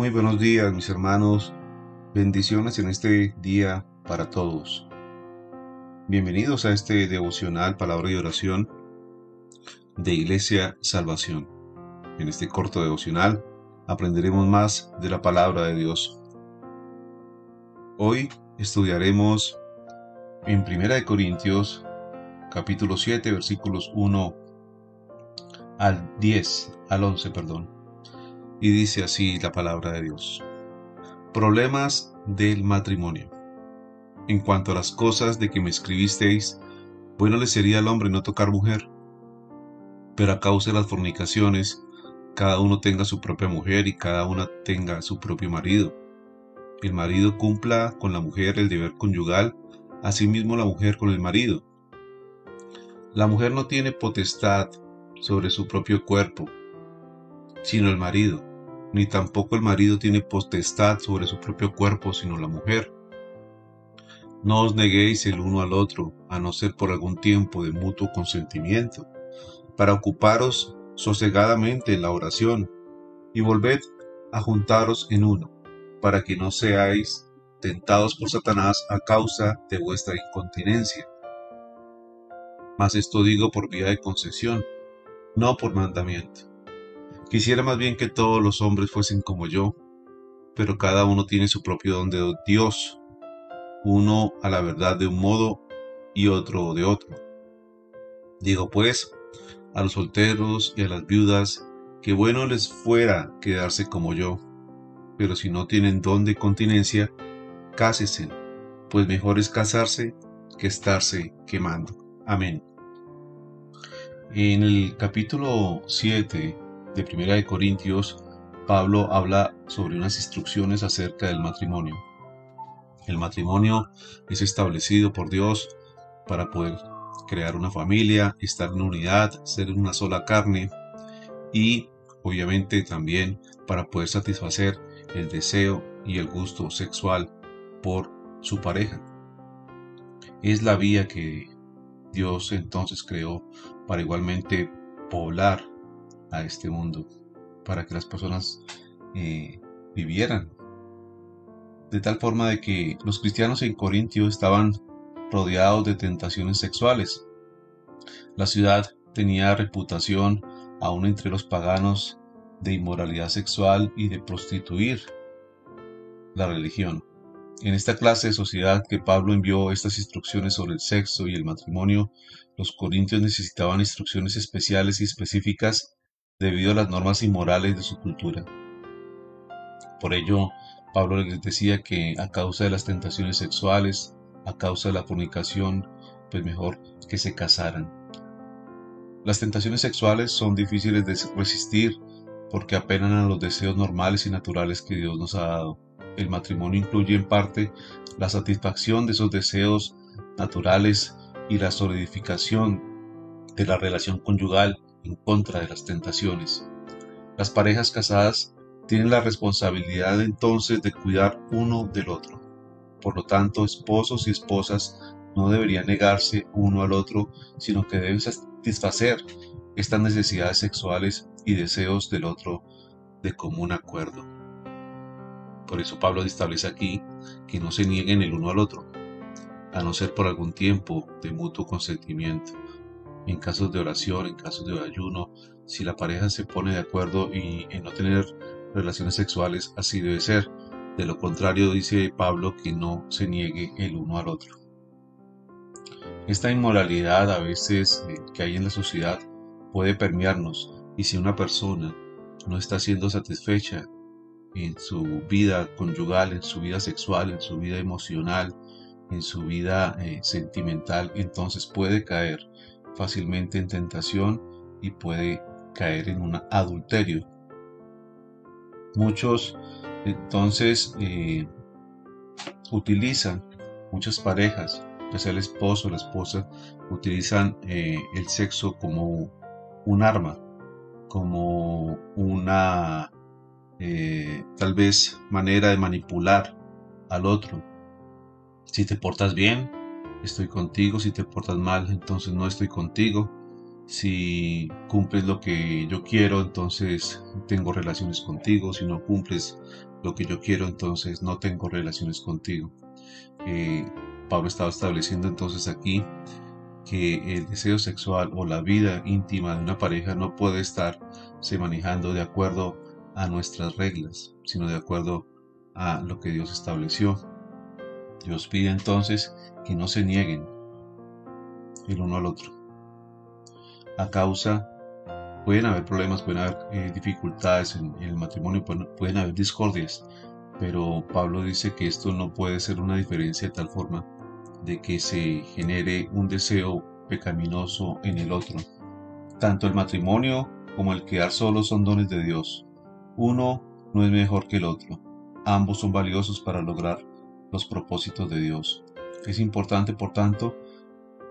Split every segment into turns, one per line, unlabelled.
Muy buenos días mis hermanos, bendiciones en este día para todos. Bienvenidos a este devocional Palabra y Oración de Iglesia Salvación. En este corto devocional aprenderemos más de la palabra de Dios. Hoy estudiaremos en 1 Corintios capítulo 7 versículos 1 al 10, al 11, perdón y dice así la palabra de Dios. Problemas del matrimonio. En cuanto a las cosas de que me escribisteis, bueno le sería al hombre no tocar mujer. Pero a causa de las fornicaciones, cada uno tenga su propia mujer y cada una tenga su propio marido. El marido cumpla con la mujer el deber conyugal, asimismo la mujer con el marido. La mujer no tiene potestad sobre su propio cuerpo, sino el marido ni tampoco el marido tiene potestad sobre su propio cuerpo, sino la mujer. No os neguéis el uno al otro, a no ser por algún tiempo de mutuo consentimiento, para ocuparos sosegadamente en la oración, y volved a juntaros en uno, para que no seáis tentados por Satanás a causa de vuestra incontinencia. Mas esto digo por vía de concesión, no por mandamiento Quisiera más bien que todos los hombres fuesen como yo, pero cada uno tiene su propio don de Dios, uno a la verdad de un modo y otro de otro. Digo pues a los solteros y a las viudas que bueno les fuera quedarse como yo, pero si no tienen don de continencia, cásesen, pues mejor es casarse que estarse quemando. Amén. En el capítulo 7 de Primera de Corintios, Pablo habla sobre unas instrucciones acerca del matrimonio. El matrimonio es establecido por Dios para poder crear una familia, estar en unidad, ser una sola carne y obviamente también para poder satisfacer el deseo y el gusto sexual por su pareja. Es la vía que Dios entonces creó para igualmente poblar a este mundo para que las personas eh, vivieran. De tal forma de que los cristianos en Corintio estaban rodeados de tentaciones sexuales. La ciudad tenía reputación aún entre los paganos de inmoralidad sexual y de prostituir la religión. En esta clase de sociedad que Pablo envió estas instrucciones sobre el sexo y el matrimonio, los corintios necesitaban instrucciones especiales y específicas debido a las normas inmorales de su cultura. Por ello, Pablo les decía que a causa de las tentaciones sexuales, a causa de la fornicación, pues mejor que se casaran. Las tentaciones sexuales son difíciles de resistir porque apenan a los deseos normales y naturales que Dios nos ha dado. El matrimonio incluye en parte la satisfacción de esos deseos naturales y la solidificación de la relación conyugal en contra de las tentaciones. Las parejas casadas tienen la responsabilidad entonces de cuidar uno del otro. Por lo tanto, esposos y esposas no deberían negarse uno al otro, sino que deben satisfacer estas necesidades sexuales y deseos del otro de común acuerdo. Por eso Pablo establece aquí que no se nieguen el uno al otro, a no ser por algún tiempo de mutuo consentimiento en casos de oración, en casos de ayuno, si la pareja se pone de acuerdo y en no tener relaciones sexuales, así debe ser. De lo contrario, dice Pablo que no se niegue el uno al otro. Esta inmoralidad a veces eh, que hay en la sociedad puede permearnos y si una persona no está siendo satisfecha en su vida conyugal, en su vida sexual, en su vida emocional, en su vida eh, sentimental, entonces puede caer fácilmente en tentación y puede caer en un adulterio. Muchos entonces eh, utilizan, muchas parejas, ya el esposo o la esposa, utilizan eh, el sexo como un arma, como una eh, tal vez manera de manipular al otro. Si te portas bien, estoy contigo, si te portas mal, entonces no estoy contigo. Si cumples lo que yo quiero, entonces tengo relaciones contigo. Si no cumples lo que yo quiero, entonces no tengo relaciones contigo. Eh, Pablo estaba estableciendo entonces aquí que el deseo sexual o la vida íntima de una pareja no puede estarse manejando de acuerdo a nuestras reglas, sino de acuerdo a lo que Dios estableció. Dios pide entonces que no se nieguen el uno al otro. A causa, pueden haber problemas, pueden haber eh, dificultades en, el matrimonio, pueden, haber discordias, pero Pablo dice que esto no puede ser una diferencia de tal forma de que se genere un deseo pecaminoso en el otro. Tanto el matrimonio como el quedar solo son dones de Dios. Uno no es mejor que el otro. Ambos son valiosos para lograr los propósitos de Dios. Es importante, por tanto,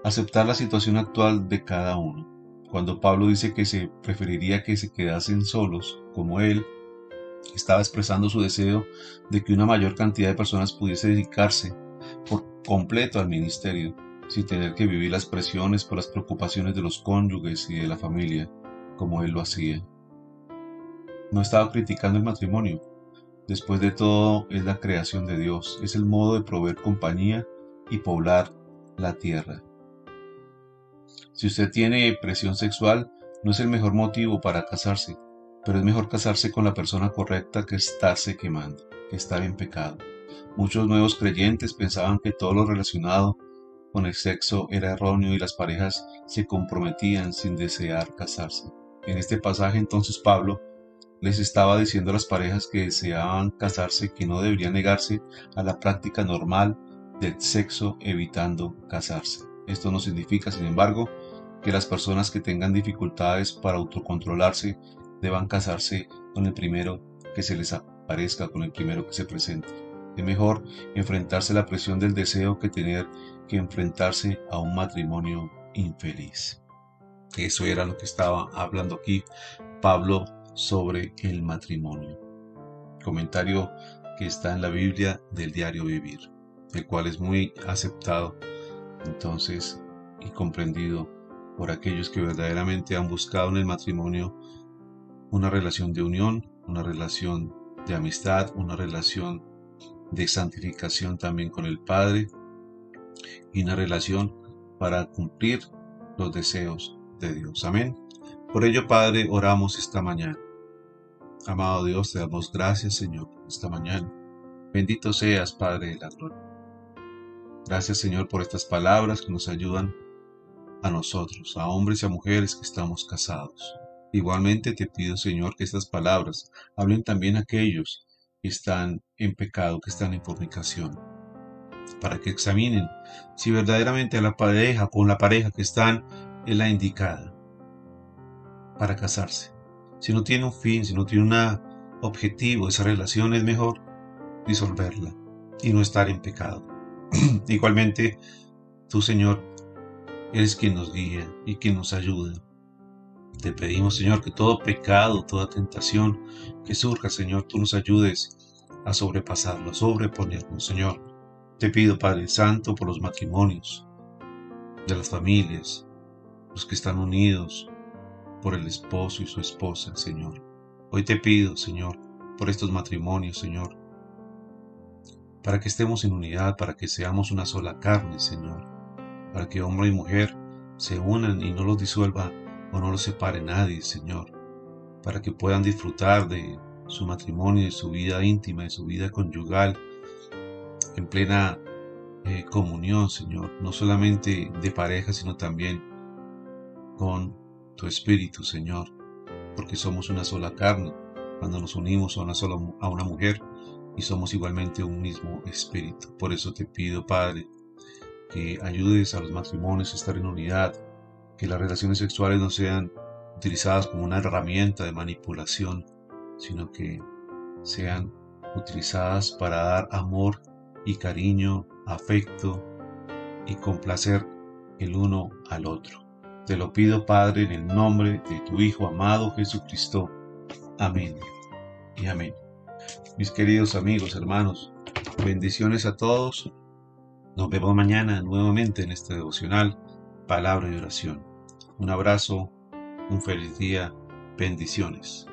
aceptar la situación actual de cada uno. Cuando Pablo dice que se preferiría que se quedasen solos, como él, estaba expresando su deseo de que una mayor cantidad de personas pudiese dedicarse por completo al ministerio, sin tener que vivir las presiones por las preocupaciones de los cónyuges y de la familia, como él lo hacía. No estaba criticando el matrimonio. Después de todo, es la creación de Dios, es el modo de proveer compañía y poblar la tierra. Si usted tiene presión sexual, no es el mejor motivo para casarse, pero es mejor casarse con la persona correcta que estarse quemando, que estar en pecado. Muchos nuevos creyentes pensaban que todo lo relacionado con el sexo era erróneo y las parejas se comprometían sin desear casarse. En este pasaje entonces Pablo les estaba diciendo a las parejas que deseaban casarse que no deberían negarse a la práctica normal del sexo evitando casarse. Esto no significa, sin embargo, que las personas que tengan dificultades para autocontrolarse deban casarse con el primero que se les aparezca, con el primero que se presente. Es mejor enfrentarse a la presión del deseo que tener que enfrentarse a un matrimonio infeliz. Eso era lo que estaba hablando aquí Pablo sobre el matrimonio. Comentario que está en la Biblia del diario vivir, el cual es muy aceptado entonces y comprendido por aquellos que verdaderamente han buscado en el matrimonio una relación de unión, una relación de amistad, una relación de santificación también con el Padre y una relación para cumplir los deseos de Dios. Amén. Por ello, Padre, oramos esta mañana. Amado Dios, te damos gracias, Señor, esta mañana. Bendito seas, Padre de la gloria. Gracias, Señor, por estas palabras que nos ayudan a nosotros, a hombres y a mujeres que estamos casados. Igualmente te pido, Señor, que estas palabras hablen también a aquellos que están en pecado, que están en fornicación, para que examinen si verdaderamente la pareja con la pareja que están es la indicada para casarse. Si no tiene un fin, si no tiene un objetivo, esa relación es mejor disolverla y no estar en pecado. Igualmente, tú, Señor, Eres quien nos guía y quien nos ayuda. Te pedimos, Señor, que todo pecado, toda tentación que surja, Señor, tú nos ayudes a sobrepasarlo, a sobreponernos, Señor. Te pido, Padre Santo, por los matrimonios de las familias, los que están unidos, por el esposo y su esposa, Señor. Hoy te pido, Señor, por estos matrimonios, Señor, para que estemos en unidad, para que seamos una sola carne, Señor para que hombre y mujer se unan y no los disuelva o no los separe nadie, Señor, para que puedan disfrutar de su matrimonio, de su vida íntima, de su vida conyugal, en plena eh, comunión, Señor, no solamente de pareja, sino también con tu Espíritu, Señor, porque somos una sola carne cuando nos unimos a una sola a una mujer y somos igualmente un mismo espíritu. Por eso te pido, Padre, que ayudes a los matrimonios a estar en unidad, que las relaciones sexuales no sean utilizadas como una herramienta de manipulación, sino que sean utilizadas para dar amor y cariño, afecto y complacer el uno al otro. Te lo pido, Padre, en el nombre de tu Hijo amado Jesucristo. Amén y amén. Mis queridos amigos, hermanos, bendiciones a todos nos vemos mañana nuevamente en este devocional, palabra y oración. Un abrazo, un feliz día, bendiciones.